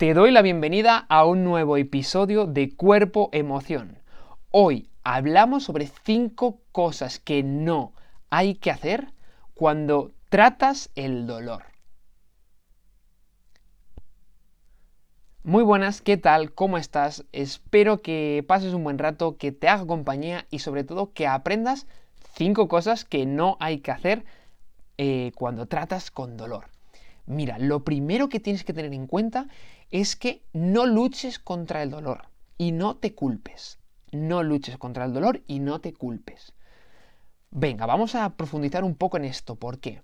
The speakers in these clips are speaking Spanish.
Te doy la bienvenida a un nuevo episodio de Cuerpo Emoción. Hoy hablamos sobre 5 cosas que no hay que hacer cuando tratas el dolor. Muy buenas, ¿qué tal? ¿Cómo estás? Espero que pases un buen rato, que te haga compañía y sobre todo que aprendas 5 cosas que no hay que hacer eh, cuando tratas con dolor. Mira, lo primero que tienes que tener en cuenta es que no luches contra el dolor y no te culpes. No luches contra el dolor y no te culpes. Venga, vamos a profundizar un poco en esto. ¿Por qué?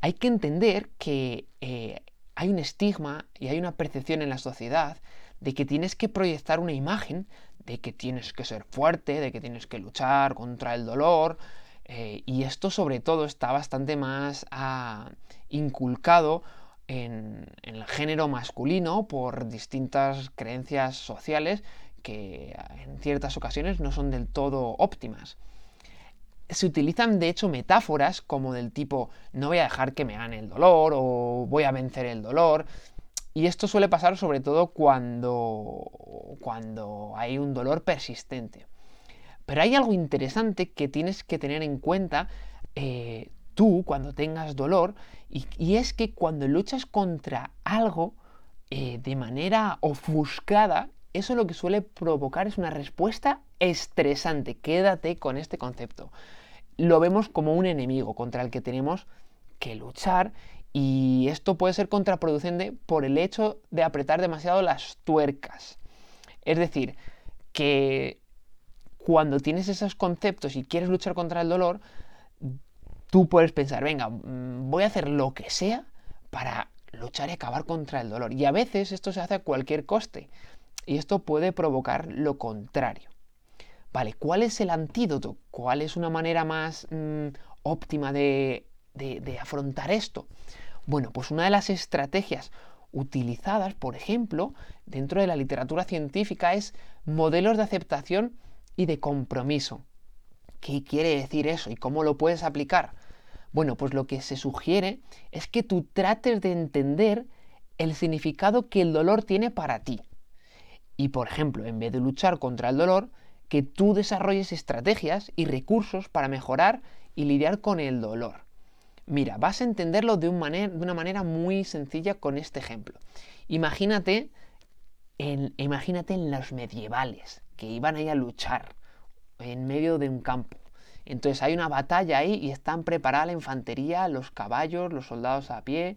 Hay que entender que eh, hay un estigma y hay una percepción en la sociedad de que tienes que proyectar una imagen de que tienes que ser fuerte, de que tienes que luchar contra el dolor. Eh, y esto sobre todo está bastante más ah, inculcado en, el género masculino por distintas creencias sociales que en ciertas ocasiones no son del todo óptimas. Se utilizan de hecho metáforas como del tipo no voy a dejar que me gane el dolor o voy a vencer el dolor. Y esto suele pasar sobre todo cuando, cuando hay un dolor persistente. Pero hay algo interesante que tienes que tener en cuenta eh, tú cuando tengas dolor, y, es que cuando luchas contra algo eh, de manera ofuscada, eso lo que suele provocar es una respuesta estresante. Quédate con este concepto. Lo vemos como un enemigo contra el que tenemos que luchar y esto puede ser contraproducente por el hecho de apretar demasiado las tuercas. Es decir, que cuando tienes esos conceptos y quieres luchar contra el dolor, tú puedes pensar, venga, mm, voy a hacer lo que sea para luchar y acabar contra el dolor. Y a veces esto se hace a cualquier coste. Y esto puede provocar lo contrario. Vale, ¿cuál es el antídoto? ¿Cuál es una manera más mm, óptima de, de afrontar esto? Bueno, pues una de las estrategias utilizadas, por ejemplo, dentro de la literatura científica es modelos de aceptación y de compromiso. ¿Qué quiere decir eso y cómo lo puedes aplicar? Bueno, pues lo que se sugiere es que tú trates de entender el significado que el dolor tiene para ti. Y por ejemplo, en vez de luchar contra el dolor, que tú desarrolles estrategias y recursos para mejorar y lidiar con el dolor. Mira, vas a entenderlo de, una manera muy sencilla con este ejemplo. Imagínate en, imagínate en los medievales, que iban ahí a luchar en medio de un campo. Entonces hay una batalla ahí y están preparada la infantería, los caballos, los soldados a pie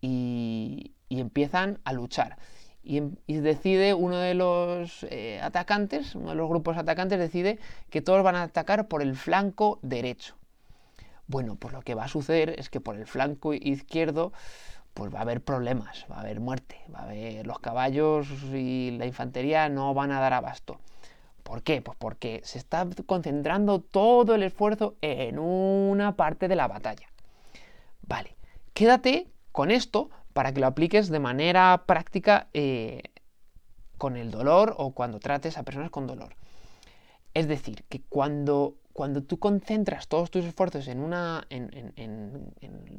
y, empiezan a luchar. Y, decide uno de los eh, atacantes, uno de los grupos atacantes decide que todos van a atacar por el flanco derecho. Bueno, pues lo que va a suceder es que por el flanco izquierdo pues va a haber problemas, va a haber muerte, va a haber los caballos y la infantería no van a dar abasto. ¿Por qué? Pues porque se está concentrando todo el esfuerzo en una parte de la batalla. Vale, quédate con esto para que lo apliques de manera práctica eh, con el dolor o cuando trates a personas con dolor. Es decir, que cuando, cuando tú concentras todos tus esfuerzos en, una, en,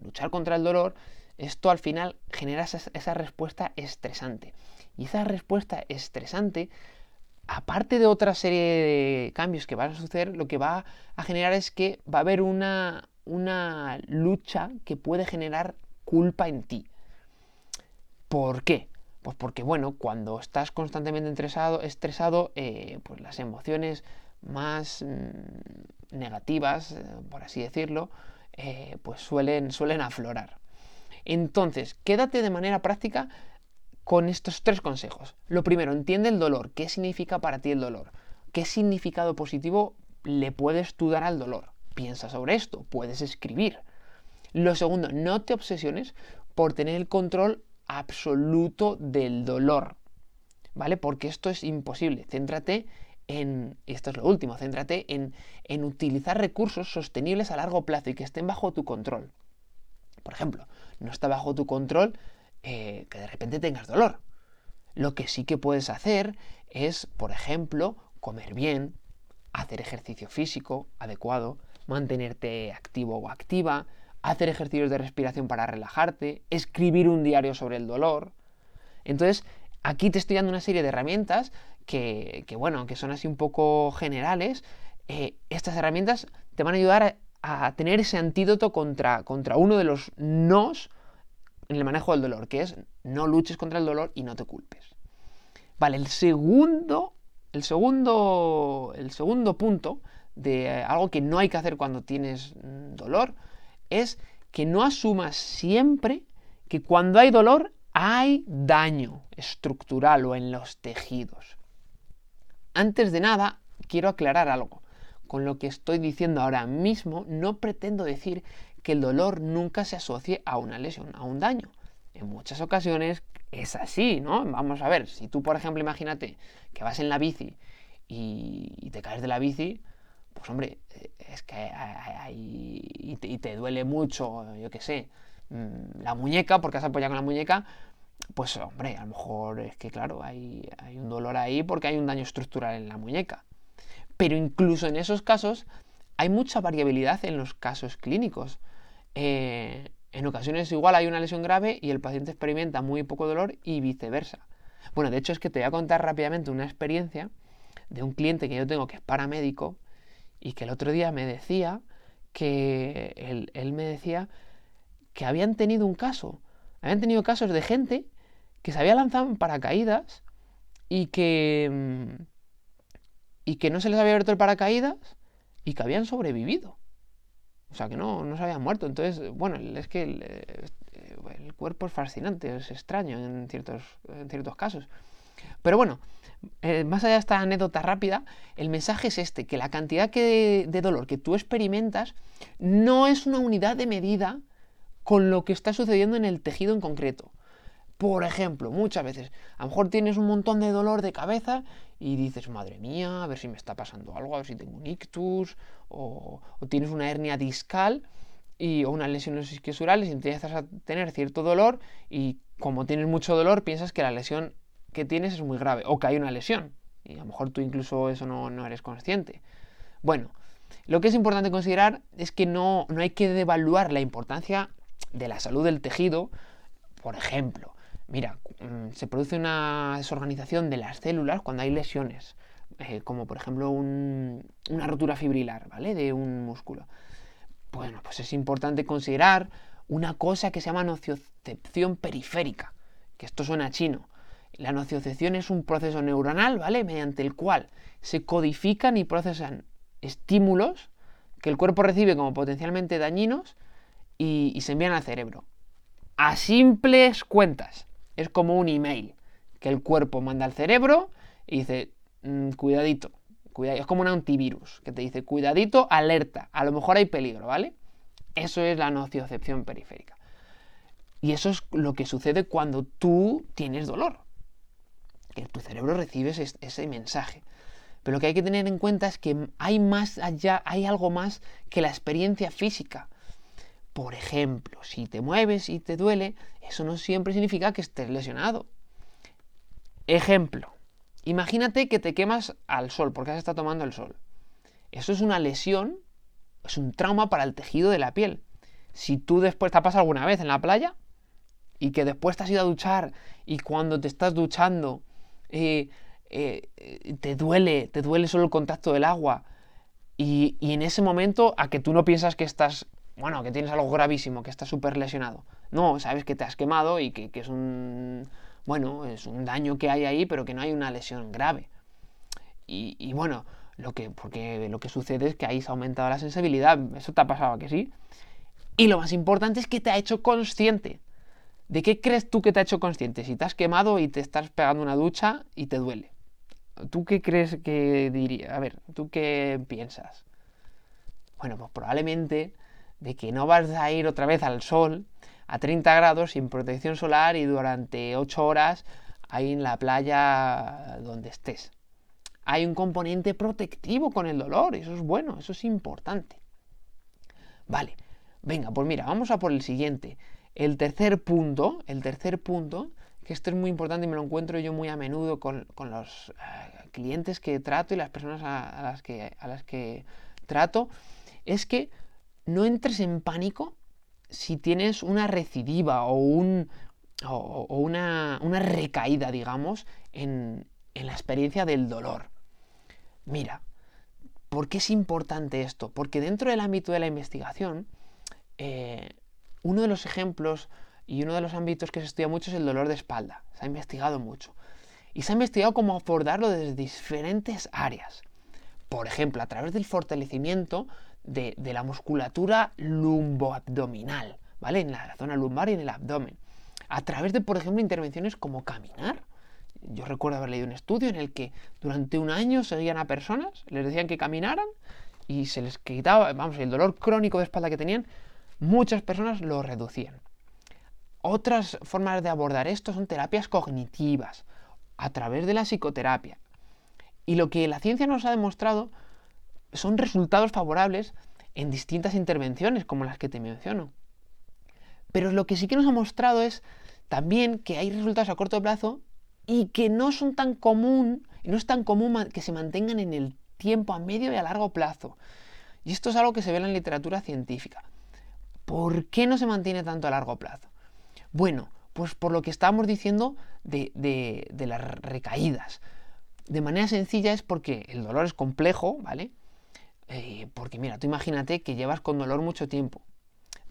luchar contra el dolor, esto al final genera esa respuesta estresante. Y esa respuesta estresante aparte de otra serie de cambios que van a suceder, lo que va a generar es que va a haber una, una lucha que puede generar culpa en ti. ¿Por qué? Pues porque, bueno, cuando estás constantemente estresado, estresado eh, pues las emociones más mm, negativas, eh, por así decirlo, eh, pues suelen, suelen aflorar. Entonces, quédate de manera práctica con estos tres consejos. Lo primero, entiende el dolor. ¿Qué significa para ti el dolor? ¿Qué significado positivo le puedes tú dar al dolor? Piensa sobre esto, puedes escribir. Lo segundo, no te obsesiones por tener el control absoluto del dolor. ¿Vale? Porque esto es imposible. Céntrate en, esto es lo último, céntrate en, en utilizar recursos sostenibles a largo plazo y que estén bajo tu control. Por ejemplo, no está bajo tu control eh, que de repente tengas dolor. Lo que sí que puedes hacer es, por ejemplo, comer bien, hacer ejercicio físico adecuado, mantenerte activo o activa, hacer ejercicios de respiración para relajarte, escribir un diario sobre el dolor. Entonces, aquí te estoy dando una serie de herramientas que, bueno, que son así un poco generales. Eh, estas herramientas te van a ayudar a, tener ese antídoto contra, contra uno de los nos en el manejo del dolor, que es no luches contra el dolor y no te culpes. Vale, el segundo, el segundo, el segundo punto de algo que no hay que hacer cuando tienes mm, dolor es que no asumas siempre que cuando hay dolor hay daño estructural o en los tejidos. Antes de nada, quiero aclarar algo. Con lo que estoy diciendo ahora mismo, no pretendo decir que el dolor nunca se asocie a una lesión, a un daño. En muchas ocasiones es así, ¿no? Vamos a ver, si tú, por ejemplo, imagínate que vas en la bici y, te caes de la bici, pues hombre, eh, es que hay, y, te, duele mucho, yo qué sé, mm, la muñeca, porque has apoyado con la muñeca, pues hombre, a lo mejor es que claro, hay, hay un dolor ahí porque hay un daño estructural en la muñeca. Pero incluso en esos casos hay mucha variabilidad en los casos clínicos. Eh, en ocasiones igual hay una lesión grave y el paciente experimenta muy poco dolor y viceversa. Bueno, de hecho es que te voy a contar rápidamente una experiencia de un cliente que yo tengo que es paramédico y que el otro día me decía que él, me decía que habían tenido un caso, habían tenido casos de gente que se había lanzado en paracaídas y que, mm, y que no se les había abierto el paracaídas y que habían sobrevivido. O sea, que no, no se habían muerto. Entonces, bueno, es que el, eh, cuerpo es fascinante, es extraño en ciertos, en ciertos casos. Pero bueno, eh, más allá de esta anécdota rápida, el mensaje es este, que la cantidad de dolor que tú experimentas no es una unidad de medida con lo que está sucediendo en el tejido en concreto. Por ejemplo, muchas veces, a lo mejor tienes un montón de dolor de cabeza y dices, madre mía, a ver si me está pasando algo, a ver si tengo un ictus, o, tienes una hernia discal y, o unas lesiones isquiosurales y empiezas a tener cierto dolor y como tienes mucho dolor piensas que la lesión que tienes es muy grave o que hay una lesión y a lo mejor tú incluso eso no, no eres consciente. Bueno, lo que es importante considerar es que no, no hay que devaluar la importancia de la salud del tejido, por ejemplo, Mira, mm, se produce una desorganización de las células cuando hay lesiones, eh, como por ejemplo una rotura fibrilar, ¿vale? De un músculo. Bueno, pues es importante considerar una cosa que se llama nociocepción periférica, que esto suena chino. La nociocepción es un proceso neuronal, ¿vale? Mediante el cual se codifican y procesan estímulos que el cuerpo recibe como potencialmente dañinos y, y se envían al cerebro. A simples cuentas es como un email que el cuerpo manda al cerebro y dice, mm, cuidadito, cuidadito, es como un antivirus que te dice, cuidadito, alerta, a lo mejor hay peligro, ¿vale? Eso es la nociocepción periférica. Y eso es lo que sucede cuando tú tienes dolor. Que tu cerebro recibe ese, ese mensaje. Pero lo que hay que tener en cuenta es que hay más allá, hay algo más que la experiencia física. Por ejemplo, si te mueves y te duele, eso no siempre significa que estés lesionado. Ejemplo, imagínate que te quemas al sol porque has estado tomando el sol. Eso es una lesión, es un trauma para el tejido de la piel. Si tú después te ha pasado alguna vez en la playa y que después te has ido a duchar y cuando te estás duchando eh, eh, te duele, te duele solo el contacto del agua y, y en ese momento a que tú no piensas que estás bueno, que tienes algo gravísimo, que estás súper lesionado. No, sabes que te has quemado y que, es un, bueno, es un daño que hay ahí, pero que no hay una lesión grave. Y, bueno, lo que, porque lo que sucede es que ahí se ha aumentado la sensibilidad, eso te ha pasado, que sí? Y lo más importante es que te ha hecho consciente. ¿De qué crees tú que te ha hecho consciente? Si te has quemado y te estás pegando una ducha y te duele. ¿Tú qué crees que diría? A ver, ¿tú qué piensas? Bueno, pues probablemente de que no vas a ir otra vez al sol a 30 grados sin protección solar y durante 8 horas ahí en la playa donde estés. Hay un componente protectivo con el dolor, eso es bueno, eso es importante. Vale, venga, pues mira, vamos a por el siguiente. El tercer punto, el tercer punto, que esto es muy importante y me lo encuentro yo muy a menudo con, los eh, clientes que trato y las personas a, las que, a las que trato, es que no entres en pánico si tienes una recidiva o, un, o, una, una recaída, digamos, en, la experiencia del dolor. Mira, ¿por qué es importante esto? Porque dentro del ámbito de la investigación, eh, uno de los ejemplos y uno de los ámbitos que se estudia mucho es el dolor de espalda. Se ha investigado mucho. Y se ha investigado cómo abordarlo desde diferentes áreas. Por ejemplo, a través del fortalecimiento de, la musculatura lumboabdominal, ¿vale? En la zona lumbar y en el abdomen. A través de, por ejemplo, intervenciones como caminar. Yo recuerdo haber leído un estudio en el que durante un año seguían a personas, les decían que caminaran y se les quitaba, vamos, el dolor crónico de espalda que tenían, muchas personas lo reducían. Otras formas de abordar esto son terapias cognitivas, a través de la psicoterapia. Y lo que la ciencia nos ha demostrado son resultados favorables en distintas intervenciones, como las que te menciono. Pero lo que sí que nos ha mostrado es también que hay resultados a corto plazo y que no son tan común, no es tan común que se mantengan en el tiempo a medio y a largo plazo. Y esto es algo que se ve en la literatura científica. ¿Por qué no se mantiene tanto a largo plazo? Bueno, pues por lo que estábamos diciendo de, de las recaídas. De manera sencilla es porque el dolor es complejo, ¿vale? Eh, porque mira, tú imagínate que llevas con dolor mucho tiempo,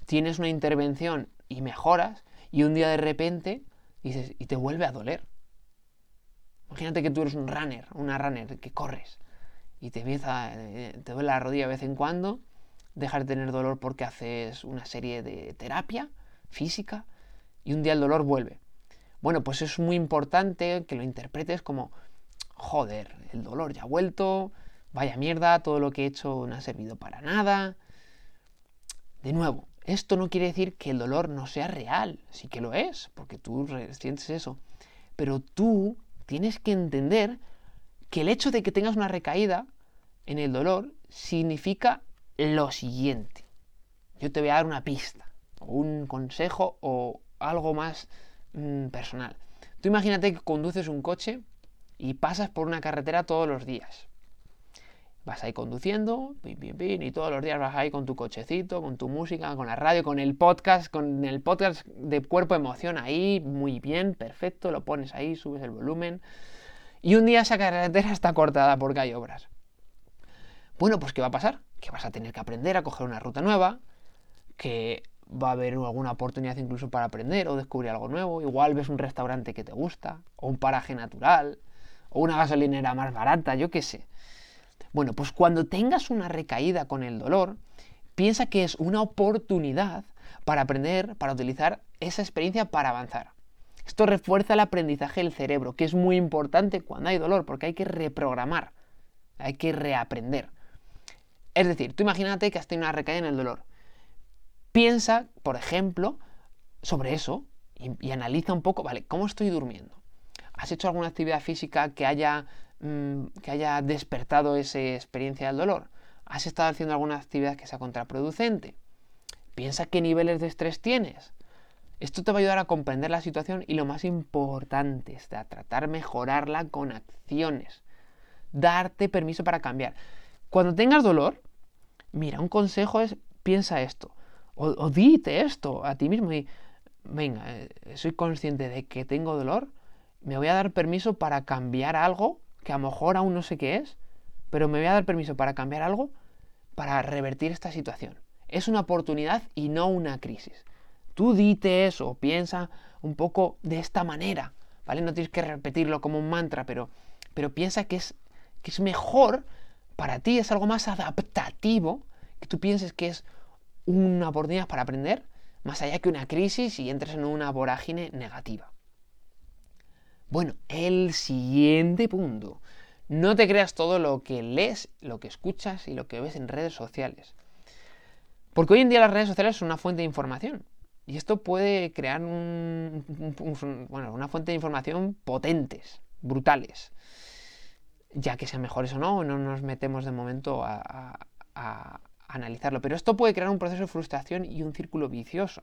tienes una intervención y mejoras, y un día de repente dices, y te vuelve a doler. Imagínate que tú eres un runner, una runner, que corres, y te empieza, eh, te duele la rodilla de vez en cuando, dejas de tener dolor porque haces una serie de terapia física, y un día el dolor vuelve. Bueno, pues es muy importante que lo interpretes como, joder, el dolor ya ha vuelto, vaya mierda, todo lo que he hecho no ha servido para nada. De nuevo, esto no quiere decir que el dolor no sea real, sí que lo es, porque tú sientes eso. Pero tú tienes que entender que el hecho de que tengas una recaída en el dolor significa lo siguiente. Yo te voy a dar una pista, o un consejo o algo más mm, personal. Tú imagínate que conduces un coche y pasas por una carretera todos los días vas ahí conduciendo, y todos los días vas ahí con tu cochecito, con tu música, con la radio, con el podcast, con el podcast de cuerpo emoción ahí, muy bien, perfecto, lo pones ahí, subes el volumen. Y un día esa carretera está cortada porque hay obras. Bueno, pues ¿qué va a pasar? Que vas a tener que aprender a coger una ruta nueva, que va a haber alguna oportunidad incluso para aprender o descubrir algo nuevo. Igual ves un restaurante que te gusta, o un paraje natural, o una gasolinera más barata, yo qué sé. Bueno, pues cuando tengas una recaída con el dolor, piensa que es una oportunidad para aprender, para utilizar esa experiencia para avanzar. Esto refuerza el aprendizaje del cerebro, que es muy importante cuando hay dolor, porque hay que reprogramar, hay que reaprender. Es decir, tú imagínate que has tenido una recaída en el dolor. Piensa, por ejemplo, sobre eso y, y analiza un poco, vale, ¿cómo estoy durmiendo? ¿Has hecho alguna actividad física que haya Mm, que haya despertado esa experiencia del dolor. ¿Has estado haciendo alguna actividad que sea contraproducente? Piensa qué niveles de estrés tienes. Esto te va a ayudar a comprender la situación y lo más importante es a tratar mejorarla con acciones. Darte permiso para cambiar. Cuando tengas dolor, mira, un consejo es piensa esto. O, o dite esto a ti mismo y venga, eh, soy consciente de que tengo dolor, me voy a dar permiso para cambiar algo que a lo mejor aún no sé qué es, pero me voy a dar permiso para cambiar algo para revertir esta situación. Es una oportunidad y no una crisis. Tú dite eso, piensa un poco de esta manera, ¿vale? No tienes que repetirlo como un mantra, pero, pero piensa que es, que es mejor para ti, es algo más adaptativo, que tú pienses que es una oportunidad para aprender, más allá que una crisis y entres en una vorágine negativa. Bueno, el siguiente punto. No te creas todo lo que lees, lo que escuchas y lo que ves en redes sociales. Porque hoy en día las redes sociales son una fuente de información. Y esto puede crear una fuente de información potentes, brutales. Ya que sean mejores o no, no nos metemos de momento a analizarlo. Pero esto puede crear un proceso de frustración y un círculo vicioso.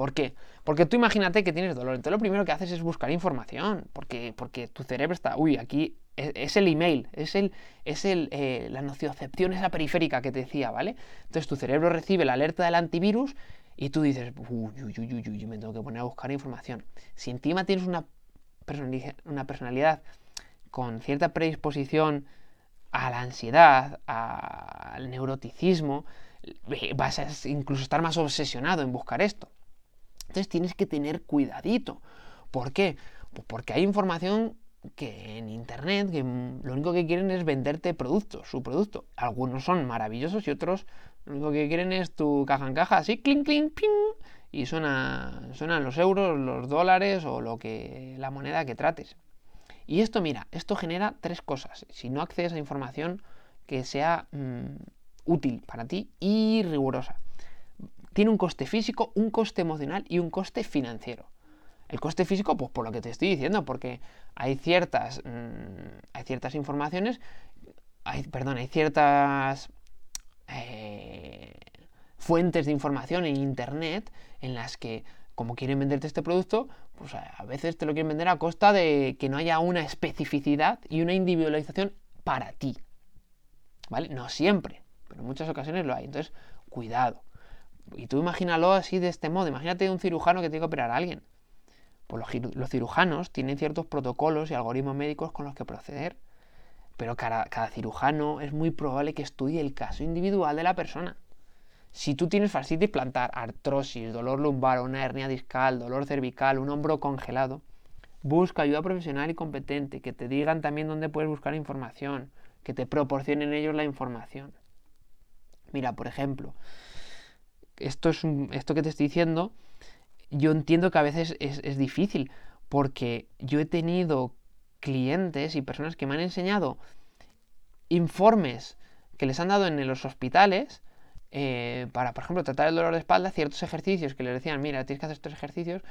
¿Por qué? Porque tú imagínate que tienes dolor. Entonces lo primero que haces es buscar información. Porque, porque tu cerebro está, uy, aquí es, el email, es, el, es el, eh, la nociocepción esa periférica que te decía, ¿vale? Entonces tu cerebro recibe la alerta del antivirus y tú dices, uy, uy, uy, uy, uy, me tengo que poner a buscar información. Si encima tienes una una personalidad con cierta predisposición a la ansiedad, al neuroticismo, eh, vas a incluso estar más obsesionado en buscar esto. Entonces tienes que tener cuidadito. ¿Por qué? Pues porque hay información que en internet que lo único que quieren es venderte productos, su producto. Algunos son maravillosos y otros lo único que quieren es tu caja en caja, así, clink, clink, ping, y suena, suenan los euros, los dólares o lo que la moneda que trates. Y esto, mira, esto genera tres cosas. Si no accedes a información que sea mm, útil para ti y rigurosa. Tiene un coste físico, un coste emocional y un coste financiero. El coste físico, pues por lo que te estoy diciendo, porque hay ciertas, mm, hay ciertas informaciones, hay, perdón, hay ciertas eh, fuentes de información en Internet en las que como quieren venderte este producto, pues a veces te lo quieren vender a costa de que no haya una especificidad y una individualización para ti. ¿Vale? No siempre, pero en muchas ocasiones lo hay. Entonces, cuidado. Y tú imagínalo así de este modo. Imagínate un cirujano que tiene que operar a alguien. Pues los, cirujanos tienen ciertos protocolos y algoritmos médicos con los que proceder. Pero cada cirujano es muy probable que estudie el caso individual de la persona. Si tú tienes fascitis plantar, artrosis, dolor lumbar, una hernia discal, dolor cervical, un hombro congelado, busca ayuda profesional y competente, que te digan también dónde puedes buscar información, que te proporcionen ellos la información. Mira, por ejemplo, esto, es esto que te estoy diciendo, yo entiendo que a veces es, es difícil, porque yo he tenido clientes y personas que me han enseñado informes que les han dado en los hospitales, eh, para, por ejemplo, tratar el dolor de espalda, ciertos ejercicios que les decían, mira, tienes que hacer estos ejercicios,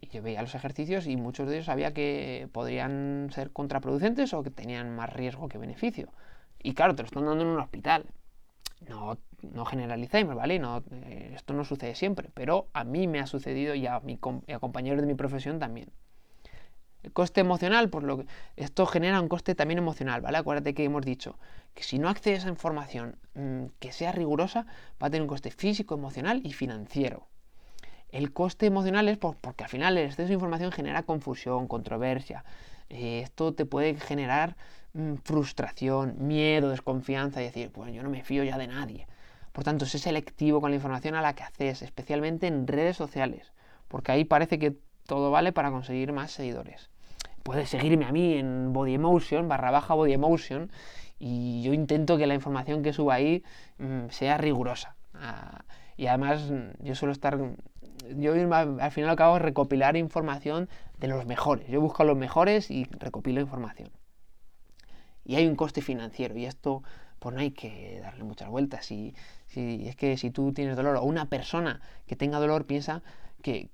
y yo veía los ejercicios y muchos de ellos sabía que podrían ser contraproducentes o que tenían más riesgo que beneficio. Y claro, te lo están dando en un hospital. No, no generalicemos, ¿vale? No, eh, esto no sucede siempre, pero a mí me ha sucedido y a, mi, a compañeros de mi profesión también. El coste emocional, por lo que esto genera un coste también emocional, ¿vale? Acuérdate que hemos dicho que si no accedes a información mm, que sea rigurosa, va a tener un coste físico, emocional y financiero. El coste emocional es porque al final el exceso de información genera confusión, controversia. Eh, esto te puede generar mm, frustración, miedo, desconfianza y decir, pues yo no me fío ya de nadie. Por tanto, sé selectivo con la información a la que haces, especialmente en redes sociales, porque ahí parece que todo vale para conseguir más seguidores. Puedes seguirme a mí en Body Emotion, barra baja Body Emotion, y yo intento que la información que suba ahí mm, sea rigurosa. Ah, y además mm, yo suelo estar, yo al final acabo de recopilar información de los mejores. Yo busco a los mejores y recopilo información. Y hay un coste financiero y esto pues no hay que darle muchas vueltas. Y, si es que si tú tienes dolor o una persona que tenga dolor piensa que,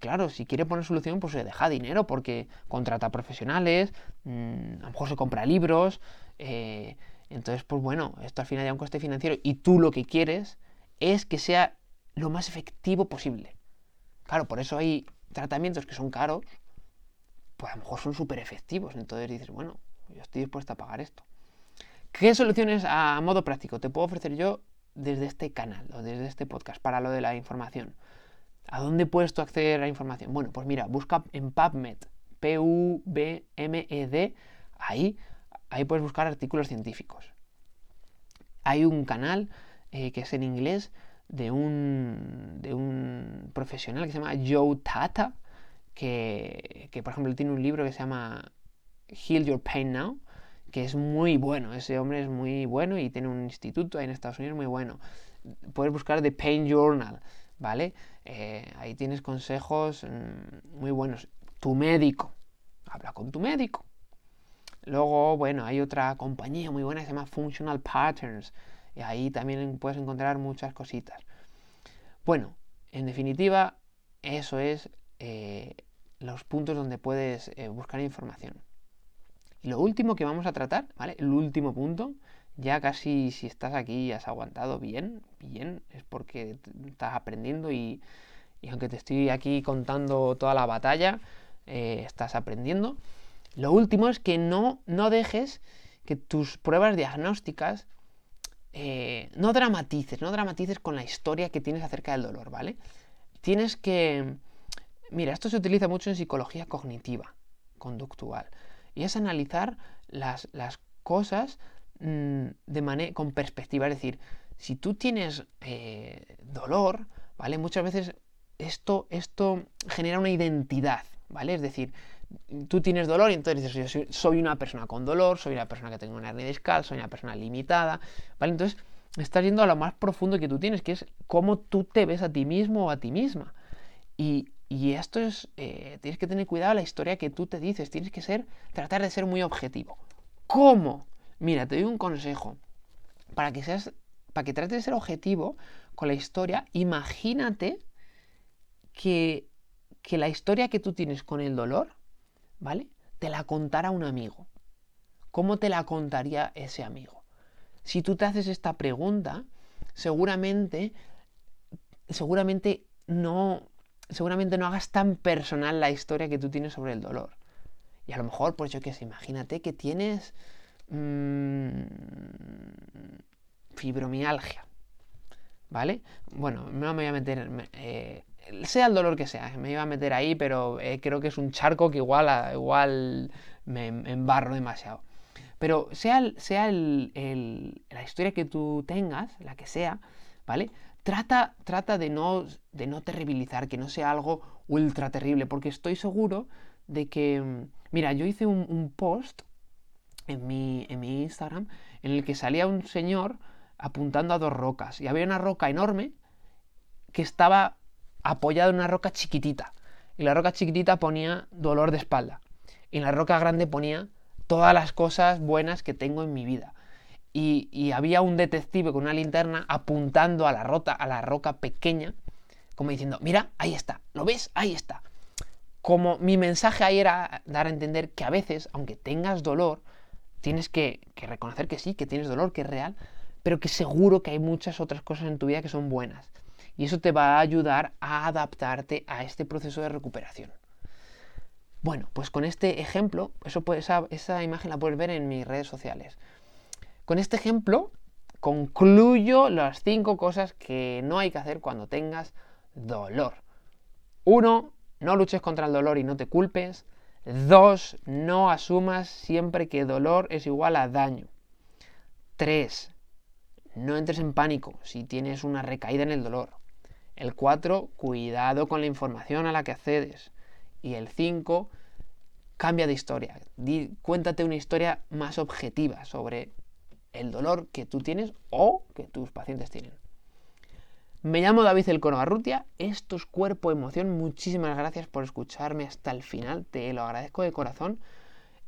claro, si quiere poner solución, pues se deja dinero porque contrata profesionales, mm, a lo mejor se compra libros. Eh, entonces, pues bueno, esto al final da un coste financiero y tú lo que quieres es que sea lo más efectivo posible. Claro, por eso hay tratamientos que son caros, pues a lo mejor son súper efectivos. Entonces dices, bueno, yo estoy dispuesto a pagar esto. ¿Qué soluciones a modo práctico te puedo ofrecer yo desde este canal o desde este podcast para lo de la información? ¿A dónde puedes tú acceder a información? Bueno, pues mira, busca en PubMed, P-U-B-M-E-D, ahí, ahí puedes buscar artículos científicos. Hay un canal eh, que es en inglés de un, de un profesional que se llama Joe Tata, que, que por ejemplo tiene un libro que se llama Heal Your Pain Now, que es muy bueno. Ese hombre es muy bueno y tiene un instituto ahí en Estados Unidos muy bueno. Puedes buscar The Pain Journal, ¿vale? Eh, ahí tienes consejos mm, muy buenos. Tu médico, habla con tu médico. Luego, bueno, hay otra compañía muy buena que se llama Functional Patterns. Y ahí también puedes encontrar muchas cositas. Bueno, en definitiva, eso es eh, los puntos donde puedes eh, buscar información. Y lo último que vamos a tratar, ¿vale? El último punto, ya casi si estás aquí y has aguantado bien, bien, es porque estás aprendiendo y, aunque te estoy aquí contando toda la batalla, eh, estás aprendiendo. Lo último es que no, no dejes que tus pruebas diagnósticas eh, no dramatices, no dramatices con la historia que tienes acerca del dolor, ¿vale? Tienes que... Mira, esto se utiliza mucho en psicología cognitiva conductual. Y es analizar las, cosas mm, con perspectiva. Es decir, si tú tienes eh, dolor, ¿vale? Muchas veces esto, esto genera una identidad, ¿vale? Es decir, tú tienes dolor y entonces dices, yo soy, una persona con dolor, soy una persona que tengo una hernia discal, soy una persona limitada, ¿vale? Entonces estás yendo a lo más profundo que tú tienes, que es cómo tú te ves a ti mismo o a ti misma. Y, esto es, eh, tienes que tener cuidado la historia que tú te dices, tienes que ser, tratar de ser muy objetivo. ¿Cómo? Mira, te doy un consejo. Para que seas, para que trates de ser objetivo con la historia, imagínate que, que la historia que tú tienes con el dolor, ¿vale? Te la contara un amigo. ¿Cómo te la contaría ese amigo? Si tú te haces esta pregunta, seguramente, seguramente no, seguramente no hagas tan personal la historia que tú tienes sobre el dolor. Y a lo mejor, pues yo qué sé, imagínate que tienes mmm, fibromialgia. ¿Vale? Bueno, no me voy a meter. Eh, sea el dolor que sea, me iba a meter ahí, pero eh, creo que es un charco que igual, igual me, embarro demasiado. Pero sea, sea la historia que tú tengas, la que sea, ¿vale? Trata, trata de, no, de no terribilizar, que no sea algo ultra terrible, porque estoy seguro de que... Mira, yo hice un, post en mi, en mi Instagram en el que salía un señor apuntando a dos rocas y había una roca enorme que estaba apoyada en una roca chiquitita. Y la roca chiquitita ponía dolor de espalda. Y la roca grande ponía todas las cosas buenas que tengo en mi vida. Y, había un detective con una linterna apuntando a la, rota, a la roca pequeña, como diciendo, mira, ahí está, ¿lo ves? Ahí está. Como mi mensaje ahí era dar a entender que a veces, aunque tengas dolor, tienes que, reconocer que sí, que tienes dolor, que es real, pero que seguro que hay muchas otras cosas en tu vida que son buenas. Y eso te va a ayudar a adaptarte a este proceso de recuperación. Bueno, pues con este ejemplo, eso esa, esa imagen la puedes ver en mis redes sociales. Con este ejemplo concluyo las cinco cosas que no hay que hacer cuando tengas dolor. Uno, no luches contra el dolor y no te culpes. Dos, no asumas siempre que dolor es igual a daño. Tres, no entres en pánico si tienes una recaída en el dolor. El 4, cuidado con la información a la que accedes. Y el 5, cambia de historia. cuéntate una historia más objetiva sobre el dolor que tú tienes o que tus pacientes tienen. Me llamo David El Arrutia, esto es Cuerpo Emoción. Muchísimas gracias por escucharme hasta el final, te lo agradezco de corazón.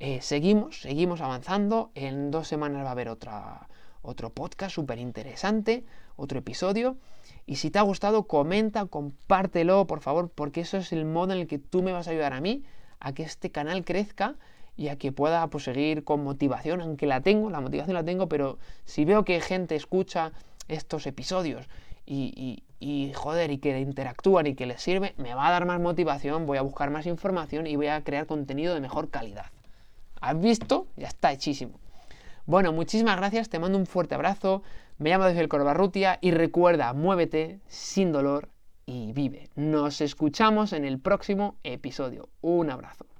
Eh, seguimos, seguimos avanzando. En dos semanas va a haber otra, otro podcast súper interesante, otro episodio. Y si te ha gustado, comenta, compártelo, por favor, porque eso es el modo en el que tú me vas a ayudar a mí a que este canal crezca y a que pueda pues, seguir con motivación, aunque la tengo, la motivación la tengo, pero si veo que gente escucha estos episodios y, y, joder, y que interactúan y que les sirve, me va a dar más motivación, voy a buscar más información y voy a crear contenido de mejor calidad. ¿Has visto? Ya está hechísimo. Bueno, muchísimas gracias, te mando un fuerte abrazo, me llamo desde el Corbarrutia y recuerda, muévete sin dolor y vive. Nos escuchamos en el próximo episodio. Un abrazo.